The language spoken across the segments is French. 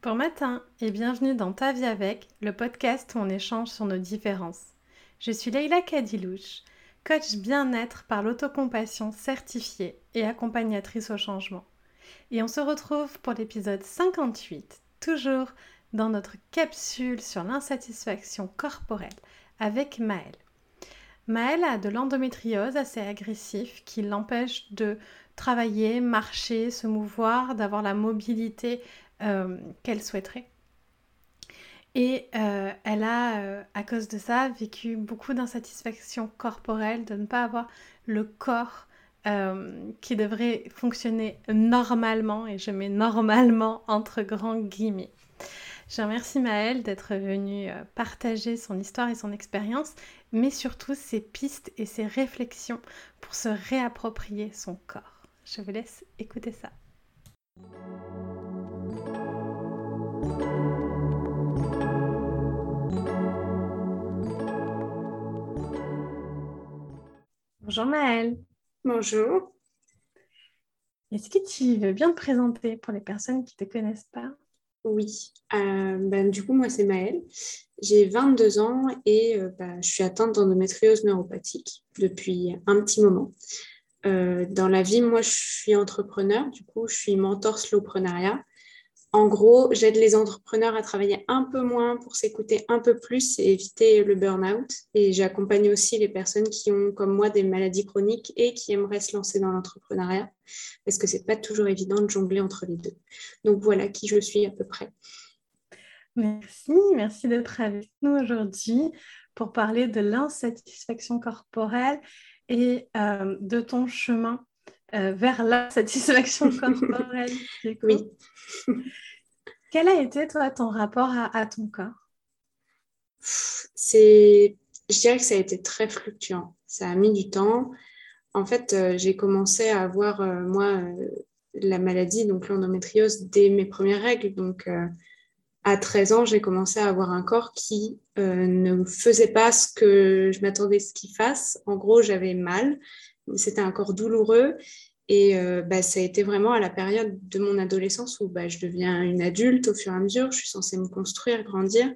Bon matin et bienvenue dans Ta vie avec, le podcast où on échange sur nos différences. Je suis Leïla Kadilouche, coach bien-être par l'autocompassion certifiée et accompagnatrice au changement. Et on se retrouve pour l'épisode 58, toujours dans notre capsule sur l'insatisfaction corporelle avec Maëlle. Maëlle a de l'endométriose assez agressif qui l'empêche de travailler, marcher, se mouvoir, d'avoir la mobilité qu'elle souhaiterait. Et euh, elle a, euh, à cause de ça, vécu beaucoup d'insatisfaction corporelle, de ne pas avoir le corps qui devrait fonctionner normalement, et je mets normalement entre grands guillemets. Je remercie Maëlle d'être venue partager son histoire et son expérience, mais surtout ses pistes et ses réflexions pour se réapproprier son corps. Je vous laisse écouter ça. Bonjour Maëlle. Bonjour. Est-ce que tu veux bien te présenter pour les personnes qui ne te connaissent pas? Oui. Euh, ben, du coup, moi, c'est Maëlle. J'ai 22 ans et euh, ben, je suis atteinte d'endométriose neuropathique depuis un petit moment. Euh, dans la vie, moi, je suis entrepreneur. Du coup, je suis mentor slowpreneuriat. En gros, j'aide les entrepreneurs à travailler un peu moins pour s'écouter un peu plus et éviter le burn-out. Et j'accompagne aussi les personnes qui ont, comme moi, des maladies chroniques et qui aimeraient se lancer dans l'entrepreneuriat, parce que ce n'est pas toujours évident de jongler entre les deux. Donc voilà qui je suis à peu près. Merci, merci d'être avec nous aujourd'hui pour parler de l'insatisfaction corporelle et euh, de ton chemin euh, vers la satisfaction corporelle. Oui. Quel a été, toi, ton rapport à, ton corps? C'est, Je dirais que ça a été très fluctuant. Ça a mis du temps. En fait, euh, j'ai commencé à avoir, euh, moi, la maladie, donc l'endométriose, dès mes premières règles. Donc, à 13 ans, j'ai commencé à avoir un corps qui ne faisait pas ce que je m'attendais ce qu'il fasse. En gros, j'avais mal c'était un corps douloureux. Et euh, bah, ça a été vraiment à la période de mon adolescence où bah, je deviens une adulte au fur et à mesure. Je suis censée me construire, grandir.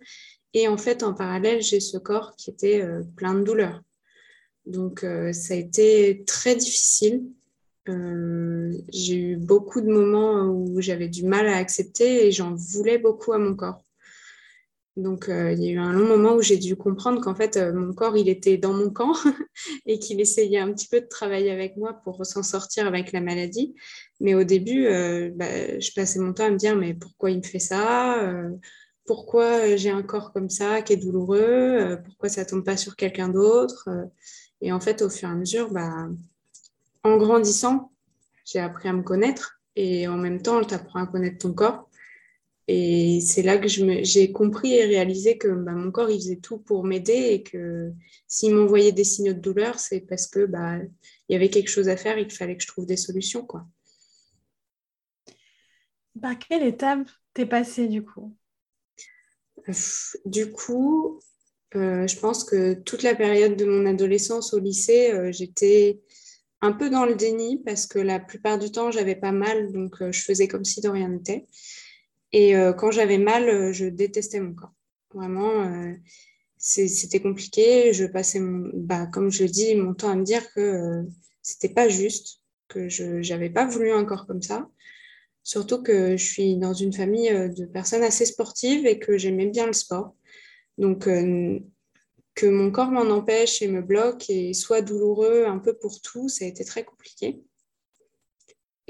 Et en fait, en parallèle, j'ai ce corps qui était euh, plein de douleurs. Donc, euh, ça a été très difficile. j'ai eu beaucoup de moments où j'avais du mal à accepter et j'en voulais beaucoup à mon corps. Donc, euh, il y a eu un long moment où j'ai dû comprendre qu'en fait, euh, mon corps, il était dans mon camp et qu'il essayait un petit peu de travailler avec moi pour s'en sortir avec la maladie. Mais au début, euh, bah, je passais mon temps à me dire, mais pourquoi il me fait ça Pourquoi j'ai un corps comme ça qui est douloureux Pourquoi ça tombe pas sur quelqu'un d'autre Et en fait, au fur et à mesure, bah, en grandissant, j'ai appris à me connaître et en même temps, tu apprends à connaître ton corps. Et c'est là que j'ai compris et réalisé que bah, mon corps, il faisait tout pour m'aider et que s'il m'envoyait des signaux de douleur, c'est parce que bah, il y avait quelque chose à faire et qu'il fallait que je trouve des solutions. Quoi. Par quelle étape t'es passée du coup? Du coup, euh, je pense que toute la période de mon adolescence au lycée, euh, j'étais un peu dans le déni parce que la plupart du temps, j'avais pas mal, donc euh, je faisais comme si de rien n'était. Et euh, quand j'avais mal, euh, je détestais mon corps. Vraiment, euh, c'était compliqué. Je passais, bah, comme je dis, mon temps à me dire que c'était pas juste, que je n'avais pas voulu un corps comme ça. Surtout que je suis dans une famille de personnes assez sportives et que j'aimais bien le sport. Donc, que mon corps m'en empêche et me bloque et soit douloureux un peu pour tout, ça a été très compliqué.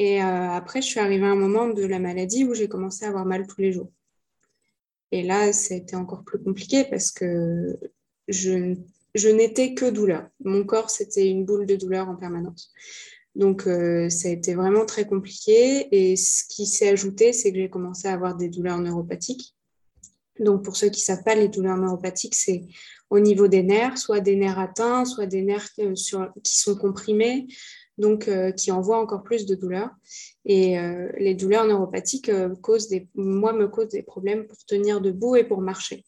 Et euh, après, je suis arrivée à un moment de la maladie où j'ai commencé à avoir mal tous les jours. Et là, c'était encore plus compliqué parce que je, n'étais que douleur. Mon corps, c'était une boule de douleur en permanence. Donc, euh, ça a été vraiment très compliqué. Et ce qui s'est ajouté, c'est que j'ai commencé à avoir des douleurs neuropathiques. Donc, pour ceux qui ne savent pas, les douleurs neuropathiques, c'est au niveau des nerfs, soit des nerfs atteints, soit des nerfs euh, qui sont comprimés, donc euh, qui envoie encore plus de douleurs. Et euh, les douleurs neuropathiques euh, causent moi, me causent des problèmes pour tenir debout et pour marcher.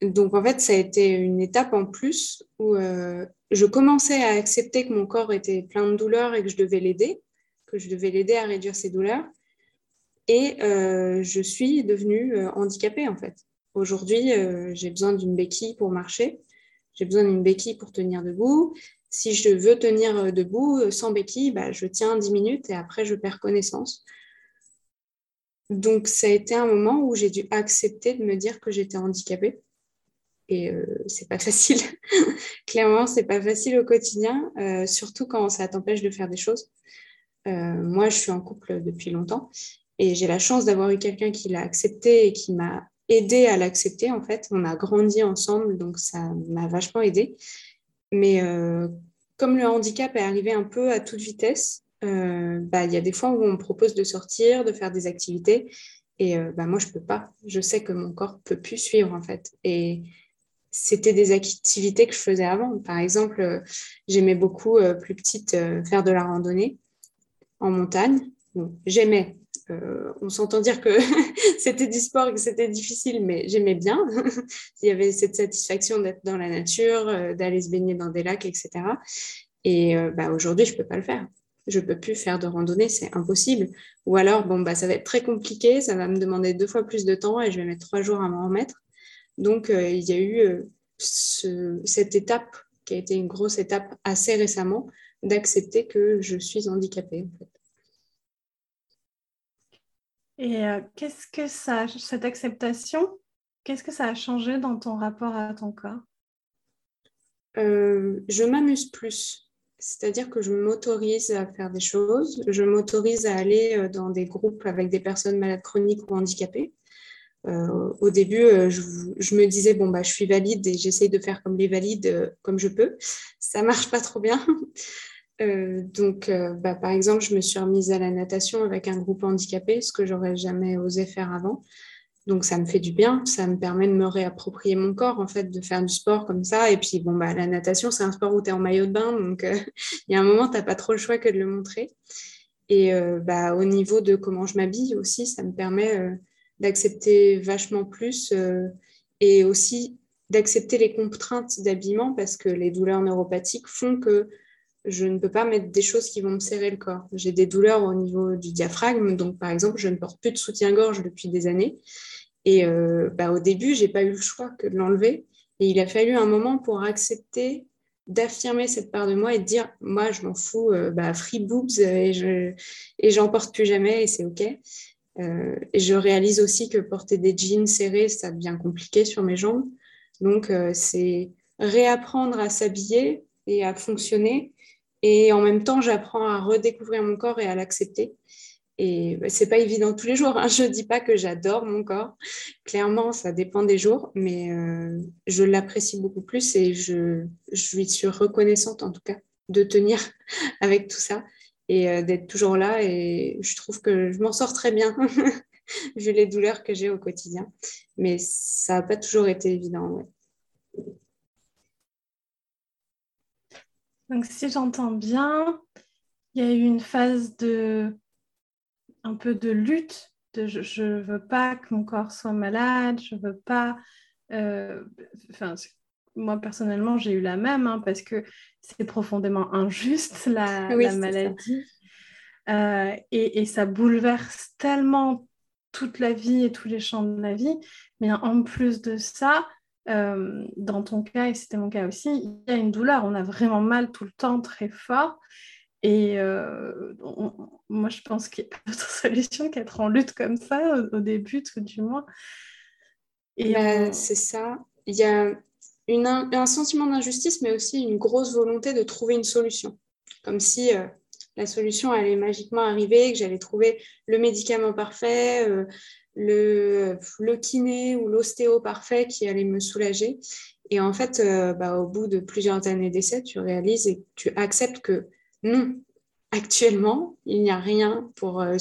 Donc en fait, ça a été une étape en plus où je commençais à accepter que mon corps était plein de douleurs et que je devais l'aider, que je devais l'aider à réduire ses douleurs. Et je suis devenue handicapée, en fait. Aujourd'hui, j'ai besoin d'une béquille pour marcher. J'ai besoin d'une béquille pour tenir debout. Si je veux tenir debout sans béquille, bah, je tiens 10 minutes et après, je perds connaissance. Donc, ça a été un moment où j'ai dû accepter de me dire que j'étais handicapée. Et euh, c'est pas facile. Clairement, c'est pas facile au quotidien, euh, surtout quand ça t'empêche de faire des choses. Euh, moi, je suis en couple depuis longtemps et j'ai la chance d'avoir eu quelqu'un qui l'a accepté et qui m'a aidé à l'accepter. En fait, on a grandi ensemble, donc ça m'a vachement aidé. Mais comme le handicap est arrivé un peu à toute vitesse, euh, bah, il y a des fois où on me propose de sortir, de faire des activités. Et euh, bah, moi, je ne peux pas. Je sais que mon corps ne peut plus suivre, en fait. Et c'était des activités que je faisais avant. Par exemple, euh, j'aimais beaucoup, plus petite, faire de la randonnée en montagne. j'aimais. On s'entend dire que c'était du sport que c'était difficile, mais j'aimais bien. Il y avait cette satisfaction d'être dans la nature, d'aller se baigner dans des lacs, etc. Et bah, aujourd'hui, je ne peux pas le faire je ne peux plus faire de randonnée, c'est impossible. Ou alors, bon, bah, ça va être très compliqué, ça va me demander deux fois plus de temps et je vais mettre trois jours à m'en remettre. Donc, euh, il y a eu euh, cette étape qui a été une grosse étape assez récemment d'accepter que je suis handicapée. Et euh, qu'est-ce que ça, cette acceptation, qu'est-ce que ça a changé dans ton rapport à ton corps? Je m'amuse plus c'est-à-dire que je m'autorise à faire des choses, je m'autorise à aller euh, dans des groupes avec des personnes malades chroniques ou handicapées. Euh, au début, euh, je, me disais, bon, bah, je suis valide et j'essaye de faire comme les valides comme je peux. Ça marche pas trop bien. Donc, bah, par exemple, je me suis remise à la natation avec un groupe handicapé, ce que j'aurais jamais osé faire avant. Donc ça me fait du bien, ça me permet de me réapproprier mon corps, en fait, de faire du sport comme ça. Et puis, bon, bah, la natation, c'est un sport où tu es en maillot de bain, donc euh, il y a un moment, tu n'as pas trop le choix que de le montrer. Et euh, bah, au niveau de comment je m'habille aussi, ça me permet euh, d'accepter vachement plus et aussi d'accepter les contraintes d'habillement parce que les douleurs neuropathiques font que je ne peux pas mettre des choses qui vont me serrer le corps. J'ai des douleurs au niveau du diaphragme, donc par exemple, je ne porte plus de soutien-gorge depuis des années. Et euh, bah, au début, j'ai pas eu le choix que de l'enlever. Et il a fallu un moment pour accepter d'affirmer cette part de moi et de dire moi je m'en fous euh, bah, free boobs et je et j'en porte plus jamais et c'est ok euh, et je réalise aussi que porter des jeans serrés ça devient compliqué sur mes jambes donc c'est réapprendre à s'habiller et à fonctionner et en même temps j'apprends à redécouvrir mon corps et à l'accepter et bah, c'est pas évident tous les jours. Hein. Je dis pas que j'adore mon corps. Clairement, ça dépend des jours, mais euh, je l'apprécie beaucoup plus et je, lui suis reconnaissante en tout cas de tenir avec tout ça et euh, d'être toujours là. Et je trouve que je m'en sors très bien vu les douleurs que j'ai au quotidien. Mais ça n'a pas toujours été évident. Donc, si j'entends bien, il y a eu une phase de un peu de lutte, de je ne veux pas que mon corps soit malade, je veux pas... Euh, enfin, moi personnellement, j'ai eu la même hein, parce que c'est profondément injuste la, maladie. Euh, et, et, ça bouleverse tellement toute la vie et tous les champs de la vie. Mais en plus de ça, euh, dans ton cas, et c'était mon cas aussi, il y a une douleur. On a vraiment mal tout le temps, très fort. Et euh, moi, je pense qu'il n'y a pas d'autre solution qu'être en lutte comme ça au, début, tout du moins. Bah, c'est ça. Il y a une, un sentiment d'injustice, mais aussi une grosse volonté de trouver une solution. Comme si euh, la solution allait magiquement arriver, que j'allais trouver le médicament parfait, euh, le, kiné ou l'ostéo parfait qui allait me soulager. Et en fait, bah, au bout de plusieurs années d'essai, tu réalises et tu acceptes que non, actuellement, il n'y a rien pour, euh,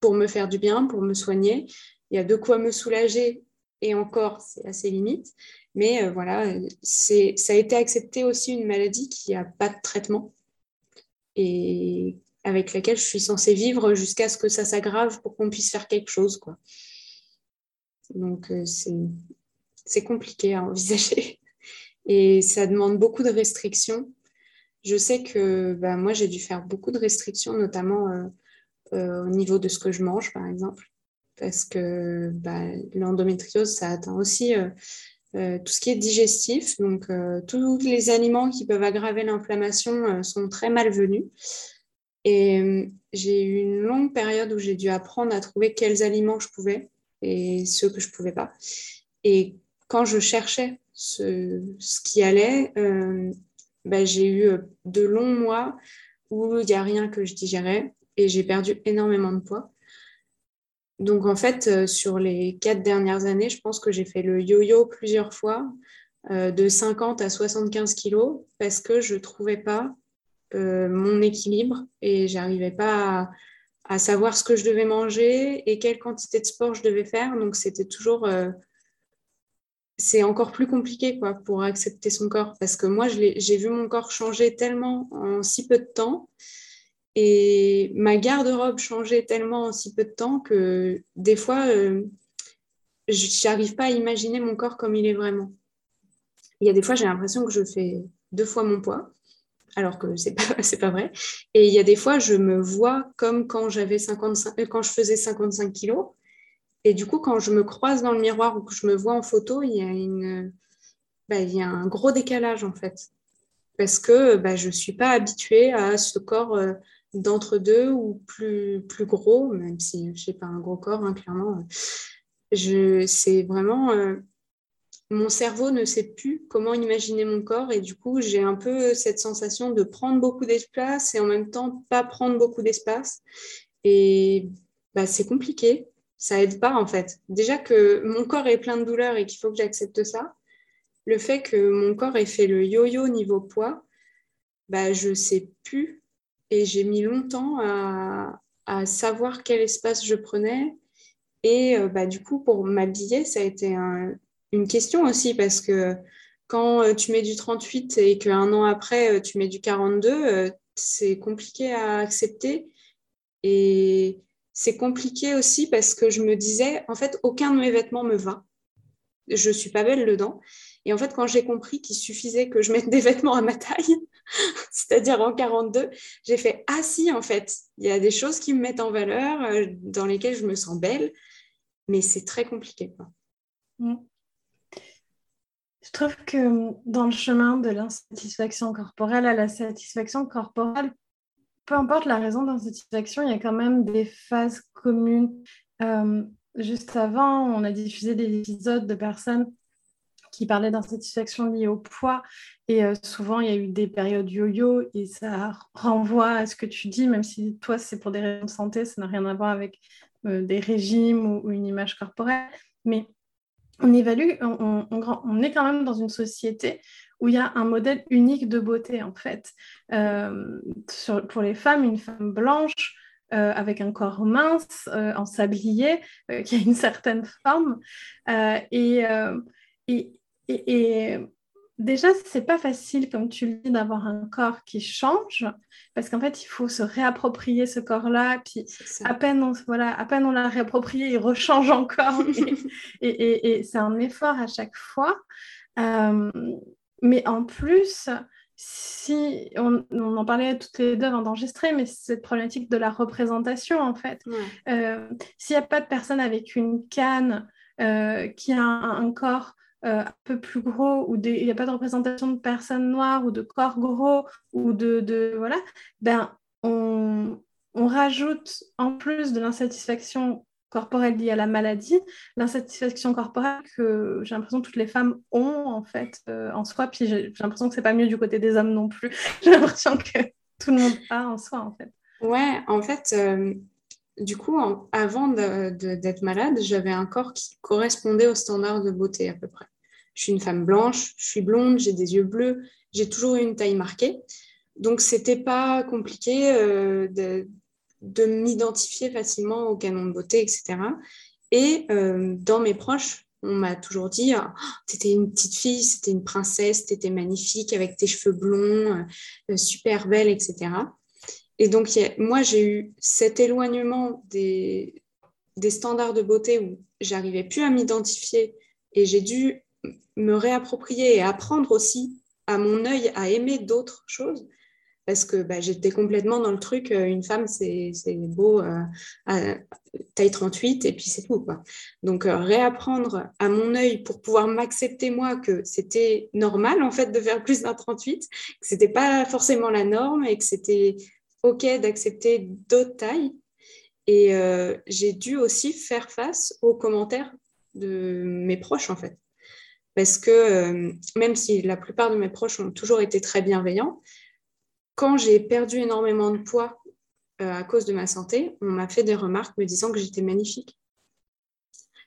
pour me faire du bien, pour me soigner. Il y a de quoi me soulager et encore, c'est assez limite. Mais euh, voilà, ça a été accepté aussi une maladie qui n'a pas de traitement et avec laquelle je suis censée vivre jusqu'à ce que ça s'aggrave pour qu'on puisse faire quelque chose. Quoi. Donc, euh, c'est, compliqué à envisager. Et ça demande beaucoup de restrictions je sais que bah, moi, j'ai dû faire beaucoup de restrictions, notamment euh, au niveau de ce que je mange, par exemple. Parce que bah, l'endométriose, ça atteint aussi tout ce qui est digestif. Donc, tous les aliments qui peuvent aggraver l'inflammation sont très malvenus. Et j'ai eu une longue période où j'ai dû apprendre à trouver quels aliments je pouvais et ceux que je ne pouvais pas. Et quand je cherchais ce, qui allait, euh, ben, j'ai eu euh, de longs mois où il n'y a rien que je digérais et j'ai perdu énormément de poids. Donc en fait, euh, sur les quatre dernières années, je pense que j'ai fait le yo-yo plusieurs fois, de 50 à 75 kilos, parce que je ne trouvais pas mon équilibre et j'arrivais pas à, savoir ce que je devais manger et quelle quantité de sport je devais faire. Donc c'était toujours c'est encore plus compliqué quoi, pour accepter son corps. Parce que moi, j'ai vu mon corps changer tellement en si peu de temps et ma garde-robe changer tellement en si peu de temps que des fois, euh, je n'arrive pas à imaginer mon corps comme il est vraiment. Il y a des fois, j'ai l'impression que je fais deux fois mon poids, alors que ce n'est pas, pas vrai. Et il y a des fois, je me vois comme quand, j'avais 55, euh, quand je faisais 55 kilos et du coup, quand je me croise dans le miroir ou que je me vois en photo, il y a, une, bah, il y a un gros décalage en fait. Parce que bah, je suis pas habituée à ce corps euh, d'entre-deux ou plus, plus gros, même si je n'ai pas un gros corps, hein, clairement. C'est vraiment. Euh, mon cerveau ne sait plus comment imaginer mon corps et du coup, j'ai un peu cette sensation de prendre beaucoup d'espace et en même temps pas prendre beaucoup d'espace. Et bah, c'est compliqué ça aide pas en fait. Déjà que mon corps est plein de douleurs et qu'il faut que j'accepte ça, le fait que mon corps ait fait le yo-yo niveau poids, bah, je sais plus et j'ai mis longtemps à, savoir quel espace je prenais. Et euh, bah, du coup, pour m'habiller, ça a été une question aussi parce que quand euh, tu mets du 38 et qu'un an après, euh, tu mets du 42, c'est compliqué à accepter. Et c'est compliqué aussi parce que je me disais, en fait, aucun de mes vêtements me va. Je suis pas belle dedans. Et en fait, quand j'ai compris qu'il suffisait que je mette des vêtements à ma taille, c'est-à-dire en 42, j'ai fait Ah si, en fait, il y a des choses qui me mettent en valeur, euh, dans lesquelles je me sens belle, mais c'est très compliqué. Mm. Je trouve que dans le chemin de l'insatisfaction corporelle à la satisfaction corporelle, peu importe la raison d'insatisfaction, il y a quand même des phases communes. Euh, juste avant, on a diffusé des épisodes de personnes qui parlaient d'insatisfaction liée au poids. Et euh, souvent, il y a eu des périodes yo-yo et ça renvoie à ce que tu dis, même si toi, c'est pour des raisons de santé, ça n'a rien à voir avec euh, des régimes ou, une image corporelle. Mais on évalue, on, est quand même dans une société où il y a un modèle unique de beauté, en fait. Euh, pour les femmes, une femme blanche, euh, avec un corps mince, euh, en sablier, qui a une certaine forme. et, déjà, c'est pas facile, comme tu le dis, d'avoir un corps qui change, parce qu'en fait, il faut se réapproprier ce corps-là, puis à peine, on, voilà, à peine on l'a réapproprié, il rechange encore, et, et c'est un effort à chaque fois. Mais en plus, si on, en parlait toutes les deux avant d'enregistrer, mais cette problématique de la représentation, en fait. Euh, s'il n'y a pas de personne avec une canne euh, qui a un, corps euh, un peu plus gros, ou il n'y a pas de représentation de personnes noires ou de corps gros, ou de. de voilà, ben, on, on rajoute en plus de l'insatisfaction corporelle liée à la maladie, l'insatisfaction corporelle que j'ai l'impression que toutes les femmes ont en fait euh, en soi. Puis j'ai l'impression que c'est pas mieux du côté des hommes non plus. j'ai l'impression que tout le monde a en soi en fait. Ouais, en fait, euh, du coup, avant d'être malade, j'avais un corps qui correspondait aux standards de beauté à peu près. Je suis une femme blanche, je suis blonde, j'ai des yeux bleus, j'ai toujours eu une taille marquée. Donc, c'était pas compliqué euh, de, de m'identifier facilement au canon de beauté, etc. Et euh, dans mes proches, on m'a toujours dit oh, T'étais une petite fille, c'était une princesse, t'étais magnifique avec tes cheveux blonds, euh, super belle, etc. Et donc, moi, j'ai eu cet éloignement des, des standards de beauté où j'arrivais plus à m'identifier et j'ai dû me réapproprier et apprendre aussi à mon œil à aimer d'autres choses parce que bah, j'étais complètement dans le truc, euh, une femme, c'est beau euh, à taille 38 et puis c'est tout. Quoi. Donc, euh, réapprendre à mon œil pour pouvoir m'accepter moi que c'était normal en fait de faire plus d'un 38, que c'était pas forcément la norme et que c'était OK d'accepter d'autres tailles. Et j'ai dû aussi faire face aux commentaires de mes proches en fait. Parce que même si la plupart de mes proches ont toujours été très bienveillants, quand j'ai perdu énormément de poids euh, à cause de ma santé, on m'a fait des remarques me disant que j'étais magnifique.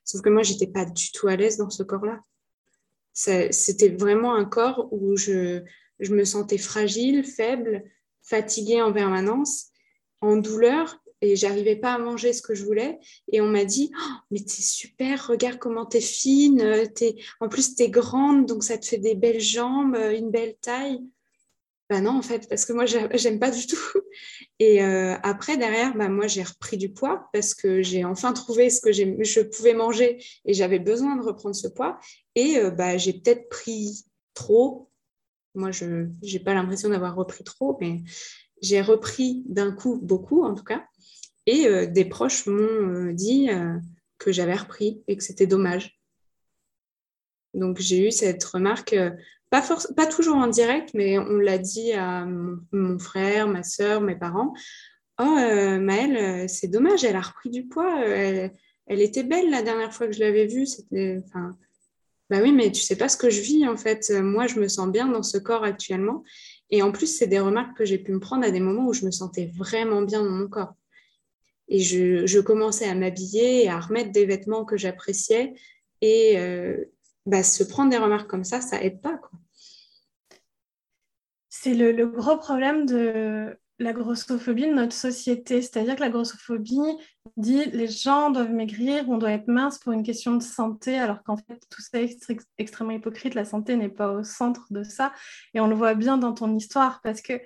Sauf que moi, j'étais pas du tout à l'aise dans ce corps-là. C'était vraiment un corps où je, je me sentais fragile, faible, fatiguée en permanence, en douleur, et j'arrivais pas à manger ce que je voulais. Et on m'a dit oh, Mais t'es super, regarde comment t'es fine, es... en plus t'es grande, donc ça te fait des belles jambes, une belle taille. Bah non, en fait, parce que moi, j'aime pas du tout. Et euh, après, derrière, bah, moi, j'ai repris du poids parce que j'ai enfin trouvé ce que je pouvais manger et j'avais besoin de reprendre ce poids. Et euh, bah, j'ai peut-être pris trop. Moi, je n'ai pas l'impression d'avoir repris trop, mais j'ai repris d'un coup beaucoup, en tout cas. Et euh, des proches m'ont dit que j'avais repris et que c'était dommage. Donc, j'ai eu cette remarque pas, pas toujours en direct, mais on l'a dit à mon, frère, ma soeur, mes parents. Oh, euh, Maëlle, euh, c'est dommage, elle a repris du poids. Euh, elle, était belle la dernière fois que je l'avais vue. C'était, bah oui, mais tu sais pas ce que je vis en fait. Moi, je me sens bien dans ce corps actuellement. Et en plus, c'est des remarques que j'ai pu me prendre à des moments où je me sentais vraiment bien dans mon corps. Et je, commençais à m'habiller et à remettre des vêtements que j'appréciais. Et bah, se prendre des remarques comme ça, ça aide pas. C'est le, gros problème de la grossophobie de notre société. C'est-à-dire que la grossophobie dit les gens doivent maigrir, on doit être mince pour une question de santé, alors qu'en fait, tout ça est extrêmement hypocrite. La santé n'est pas au centre de ça. Et on le voit bien dans ton histoire parce qu'il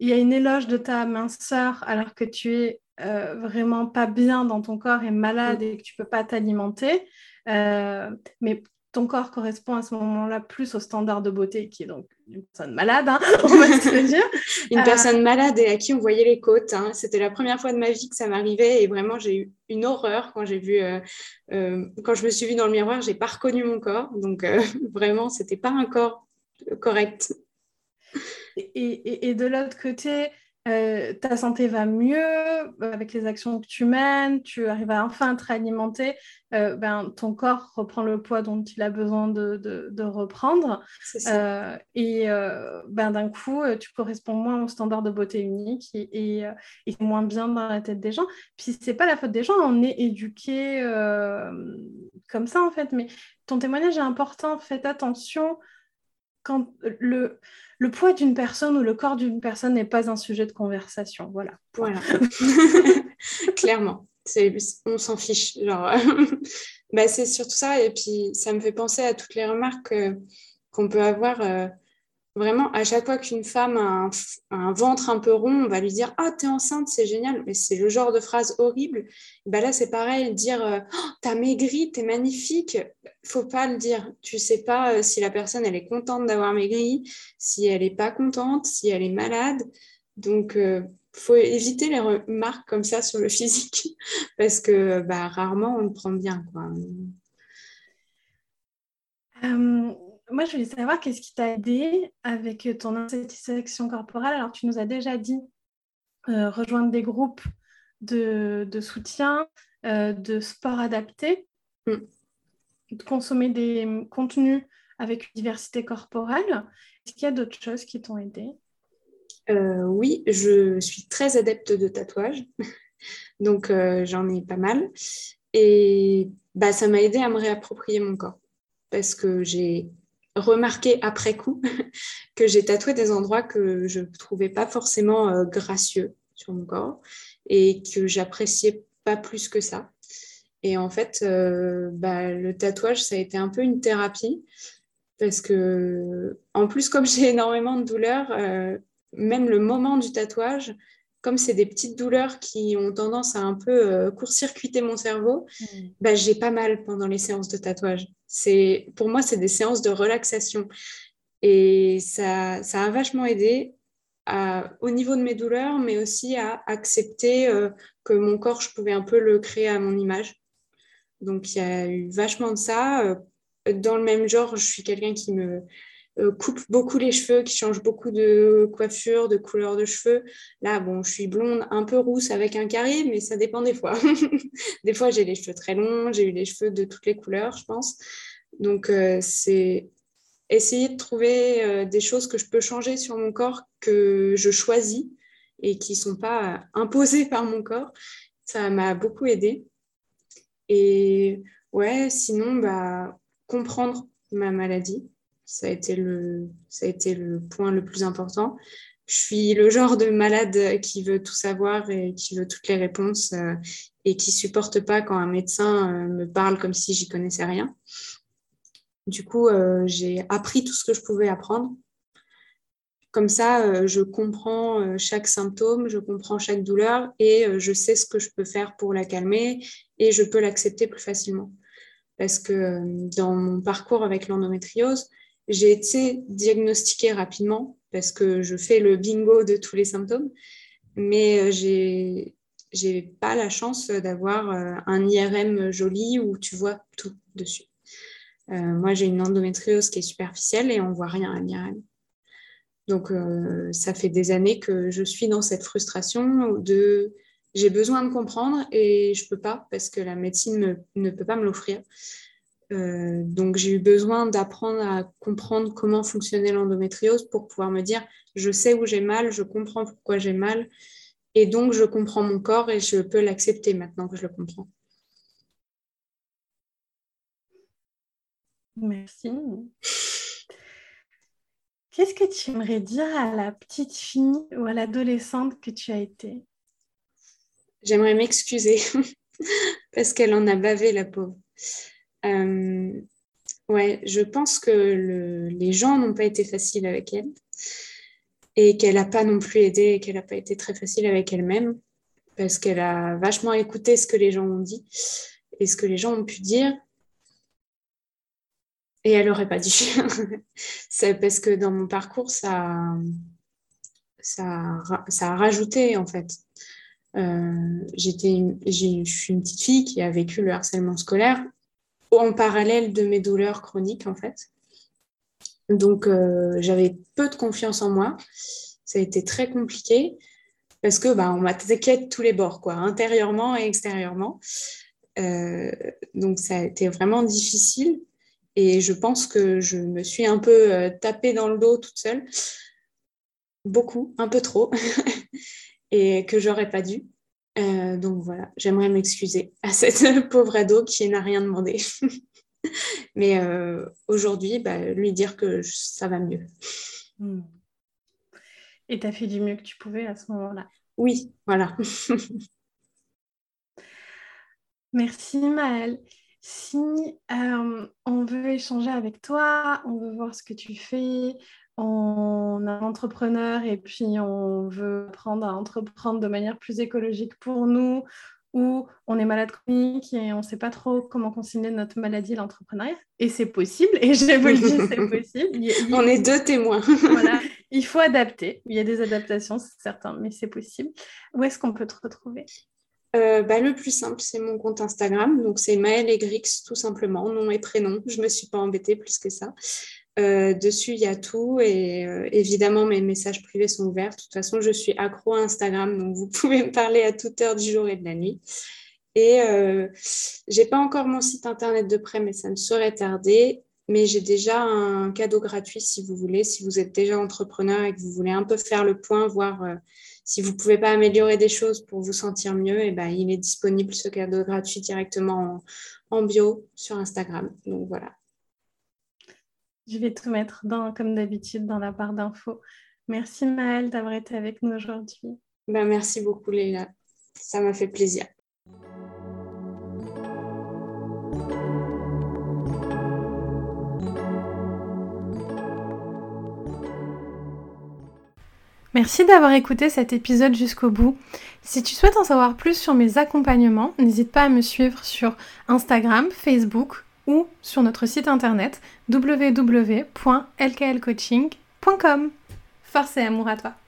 y a une éloge de ta minceur alors que tu es euh, vraiment pas bien dans ton corps et malade et que tu peux pas t'alimenter. Euh, mais ton corps correspond à ce moment-là plus au standard de beauté qui est donc une personne malade, hein, on va se dire. une personne malade et à qui on voyait les côtes. Hein. C'était la première fois de ma vie que ça m'arrivait et vraiment j'ai eu une horreur quand j'ai vu, euh, euh, quand je me suis vue dans le miroir, j'ai pas reconnu mon corps. Donc euh, vraiment, c'était pas un corps correct. Et, et de l'autre côté, euh, ta santé va mieux euh, avec les actions que tu mènes, tu arrives à enfin te réalimenter, euh, ben, ton corps reprend le poids dont il a besoin de, de, reprendre. et ben, d'un coup, tu corresponds moins au standard de beauté unique et, et, moins bien dans la tête des gens. Puis c'est pas la faute des gens, on est éduqué comme ça en fait. Mais ton témoignage est important, faites attention quand le le poids d'une personne ou le corps d'une personne n'est pas un sujet de conversation. Voilà. Voilà. Clairement. On s'en fiche. Genre, bah, c'est surtout ça. Et puis, ça me fait penser à toutes les remarques qu'on peut avoir. Euh, vraiment, à chaque fois qu'une femme a un, ventre un peu rond, on va lui dire Ah, t'es enceinte, c'est génial. Mais c'est le genre de phrase horrible. Bah là, c'est pareil, dire euh, oh, T'as maigri, t'es magnifique. Faut pas le dire. Tu sais pas euh, si la personne, elle est contente d'avoir maigri, si elle est pas contente, si elle est malade. Donc, euh, faut éviter les remarques comme ça sur le physique parce que bah, rarement on le prend bien. Quoi moi, je voulais savoir qu'est-ce qui t'a aidé avec ton insatisfaction corporelle. Alors, tu nous as déjà dit euh, rejoindre des groupes de, soutien, euh, de sport adapté, mm. de consommer des contenus avec une diversité corporelle. Est-ce qu'il y a d'autres choses qui t'ont aidé? Euh, Oui, je suis très adepte de tatouage. Donc, j'en ai pas mal. Et bah, ça m'a aidé à me réapproprier mon corps parce que j'ai remarqué après coup que j'ai tatoué des endroits que je ne trouvais pas forcément euh, gracieux sur mon corps et que j'appréciais pas plus que ça. Et en fait, euh, bah, le tatouage, ça a été un peu une thérapie parce que, en plus, comme j'ai énormément de douleurs, euh, même le moment du tatouage, comme c'est des petites douleurs qui ont tendance à un peu euh, court-circuiter mon cerveau, mm. bah, j'ai pas mal pendant les séances de tatouage. C'est, pour moi, c'est des séances de relaxation. Et ça, ça a vachement aidé au niveau de mes douleurs, mais aussi à accepter que mon corps, je pouvais un peu le créer à mon image. Donc, il y a eu vachement de ça. Dans le même genre, je suis quelqu'un qui me euh, coupe beaucoup les cheveux, qui change beaucoup de coiffure, de couleur de cheveux. Là, bon, je suis blonde, un peu rousse avec un carré, mais ça dépend des fois. des fois, j'ai les cheveux très longs, j'ai eu les cheveux de toutes les couleurs, je pense. Donc, euh, c'est essayer de trouver euh, des choses que je peux changer sur mon corps, que je choisis et qui ne sont pas imposées par mon corps. Ça m'a beaucoup aidé. Et ouais, sinon, bah, comprendre ma maladie ça a été le, ça a été le point le plus important. Je suis le genre de malade qui veut tout savoir et qui veut toutes les réponses euh, et qui supporte pas quand un médecin euh, me parle comme si j'y connaissais rien. Du coup, euh, j'ai appris tout ce que je pouvais apprendre. Comme ça, je comprends chaque symptôme, je comprends chaque douleur et je sais ce que je peux faire pour la calmer et je peux l'accepter plus facilement. Parce que dans mon parcours avec l'endométriose, j'ai été diagnostiquée rapidement parce que je fais le bingo de tous les symptômes, mais euh, j'ai j'ai pas la chance d'avoir euh, un IRM joli où tu vois tout dessus. Euh, moi, j'ai une endométriose qui est superficielle et on voit rien à l'IRM. Donc, ça fait des années que je suis dans cette frustration de j'ai besoin de comprendre et je peux pas parce que la médecine ne peut pas me l'offrir. Euh, donc j'ai eu besoin d'apprendre à comprendre comment fonctionnait l'endométriose pour pouvoir me dire je sais où j'ai mal, je comprends pourquoi j'ai mal et donc je comprends mon corps et je peux l'accepter maintenant que je le comprends. Merci. Qu'est-ce que tu aimerais dire à la petite fille ou à l'adolescente que tu as été? J'aimerais m'excuser parce qu'elle en a bavé la pauvre. Euh, ouais, je pense que les gens n'ont pas été faciles avec elle et qu'elle n'a pas non plus aidé et qu'elle n'a pas été très facile avec elle-même parce qu'elle a vachement écouté ce que les gens ont dit et ce que les gens ont pu dire. Et elle n'aurait pas dit. C'est parce que dans mon parcours, ça, ça, ça a rajouté en fait. Euh, j'étais, je suis une petite fille qui a vécu le harcèlement scolaire en parallèle de mes douleurs chroniques, en fait. Donc, euh, j'avais peu de confiance en moi. Ça a été très compliqué parce que bah, on m'attaquait de tous les bords, quoi, intérieurement et extérieurement. Euh, donc, ça a été vraiment difficile. Et je pense que je me suis un peu euh, tapée dans le dos toute seule. Beaucoup, un peu trop. et que j'aurais pas dû. Euh, donc voilà, j'aimerais m'excuser à cette pauvre ado qui n'a rien demandé. Mais euh, aujourd'hui, bah, lui dire que ça va mieux. Hmm. Et tu as fait du mieux que tu pouvais à ce moment-là. Oui, voilà. Merci Maëlle. Si euh, on veut échanger avec toi, on veut voir ce que tu fais, on est entrepreneur et puis on veut apprendre à entreprendre de manière plus écologique pour nous, ou on est malade chronique et on ne sait pas trop comment concilier notre maladie et l'entrepreneuriat. Et c'est possible, et je vous le dis, c'est possible. on est deux témoins. voilà. Il faut adapter. Il y a des adaptations, c'est certain, mais c'est possible. Où est-ce qu'on peut te retrouver? Euh, bah, le plus simple, c'est mon compte Instagram. Donc, c'est Maëlle Egrix, tout simplement, nom et prénom. Je ne me suis pas embêtée plus que ça. Euh, dessus, il y a tout et euh, évidemment, mes messages privés sont ouverts. De toute façon, je suis accro à Instagram, donc vous pouvez me parler à toute heure du jour et de la nuit. Et euh, j'ai pas encore mon site internet de prêt, mais ça ne saurait tarder. Mais j'ai déjà un cadeau gratuit si vous voulez, si vous êtes déjà entrepreneur et que vous voulez un peu faire le point, voir si vous ne pouvez pas améliorer des choses pour vous sentir mieux, et ben, il est disponible ce cadeau gratuit directement en bio sur Instagram. Donc voilà. Je vais tout mettre dans, comme d'habitude dans la barre d'infos. Merci Maëlle d'avoir été avec nous aujourd'hui. Ben, merci beaucoup Léa. Ça m'a fait plaisir. Merci d'avoir écouté cet épisode jusqu'au bout. Si tu souhaites en savoir plus sur mes accompagnements, n'hésite pas à me suivre sur Instagram, Facebook ou sur notre site internet www.lklcoaching.com. Force et amour à toi